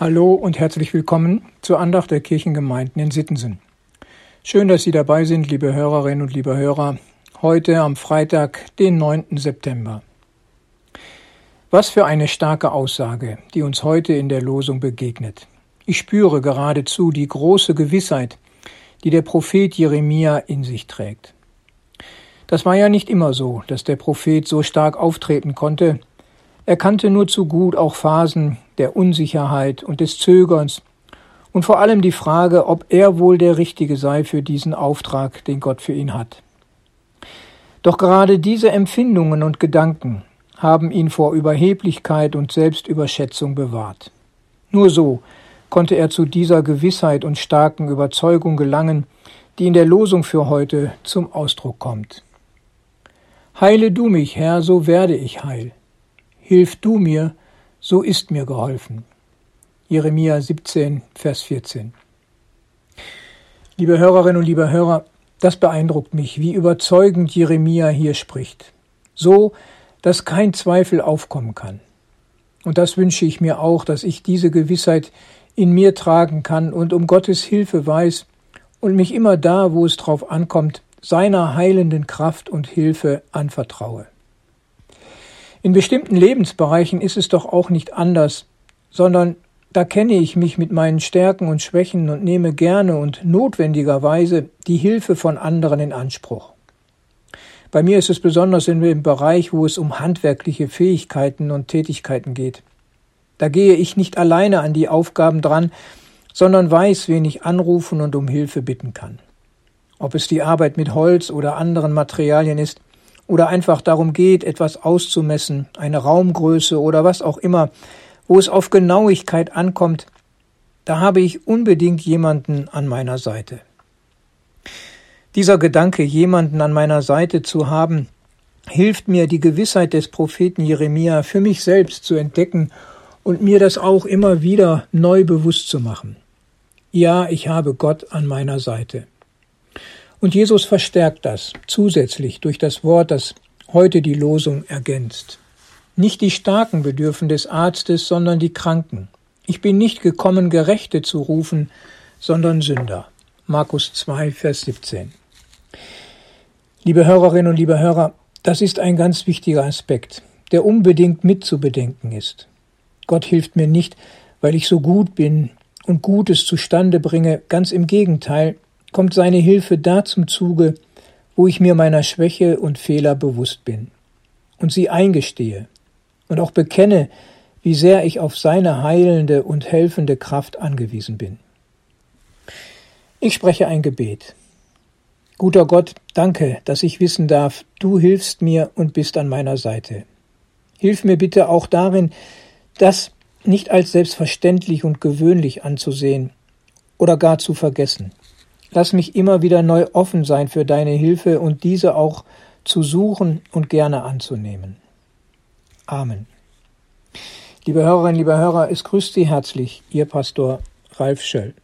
Hallo und herzlich willkommen zur Andacht der Kirchengemeinden in Sittensen. Schön, dass Sie dabei sind, liebe Hörerinnen und liebe Hörer, heute am Freitag, den 9. September. Was für eine starke Aussage, die uns heute in der Losung begegnet. Ich spüre geradezu die große Gewissheit, die der Prophet Jeremia in sich trägt. Das war ja nicht immer so, dass der Prophet so stark auftreten konnte, er kannte nur zu gut auch Phasen der Unsicherheit und des Zögerns und vor allem die Frage, ob er wohl der Richtige sei für diesen Auftrag, den Gott für ihn hat. Doch gerade diese Empfindungen und Gedanken haben ihn vor Überheblichkeit und Selbstüberschätzung bewahrt. Nur so konnte er zu dieser Gewissheit und starken Überzeugung gelangen, die in der Losung für heute zum Ausdruck kommt. Heile du mich, Herr, so werde ich heil. Hilf du mir, so ist mir geholfen. Jeremia 17, Vers 14. Liebe Hörerinnen und liebe Hörer, das beeindruckt mich, wie überzeugend Jeremia hier spricht. So, dass kein Zweifel aufkommen kann. Und das wünsche ich mir auch, dass ich diese Gewissheit in mir tragen kann und um Gottes Hilfe weiß und mich immer da, wo es drauf ankommt, seiner heilenden Kraft und Hilfe anvertraue. In bestimmten Lebensbereichen ist es doch auch nicht anders, sondern da kenne ich mich mit meinen Stärken und Schwächen und nehme gerne und notwendigerweise die Hilfe von anderen in Anspruch. Bei mir ist es besonders in dem Bereich, wo es um handwerkliche Fähigkeiten und Tätigkeiten geht. Da gehe ich nicht alleine an die Aufgaben dran, sondern weiß, wen ich anrufen und um Hilfe bitten kann. Ob es die Arbeit mit Holz oder anderen Materialien ist, oder einfach darum geht, etwas auszumessen, eine Raumgröße oder was auch immer, wo es auf Genauigkeit ankommt, da habe ich unbedingt jemanden an meiner Seite. Dieser Gedanke, jemanden an meiner Seite zu haben, hilft mir, die Gewissheit des Propheten Jeremia für mich selbst zu entdecken und mir das auch immer wieder neu bewusst zu machen. Ja, ich habe Gott an meiner Seite. Und Jesus verstärkt das zusätzlich durch das Wort, das heute die Losung ergänzt. Nicht die Starken bedürfen des Arztes, sondern die Kranken. Ich bin nicht gekommen, Gerechte zu rufen, sondern Sünder. Markus 2, Vers 17. Liebe Hörerinnen und liebe Hörer, das ist ein ganz wichtiger Aspekt, der unbedingt mitzubedenken ist. Gott hilft mir nicht, weil ich so gut bin und Gutes zustande bringe, ganz im Gegenteil, kommt seine Hilfe da zum Zuge, wo ich mir meiner Schwäche und Fehler bewusst bin und sie eingestehe und auch bekenne, wie sehr ich auf seine heilende und helfende Kraft angewiesen bin. Ich spreche ein Gebet. Guter Gott, danke, dass ich wissen darf, du hilfst mir und bist an meiner Seite. Hilf mir bitte auch darin, das nicht als selbstverständlich und gewöhnlich anzusehen oder gar zu vergessen. Lass mich immer wieder neu offen sein für deine Hilfe und diese auch zu suchen und gerne anzunehmen. Amen. Liebe Hörerinnen, liebe Hörer, es grüßt Sie herzlich, Ihr Pastor Ralf Schöll.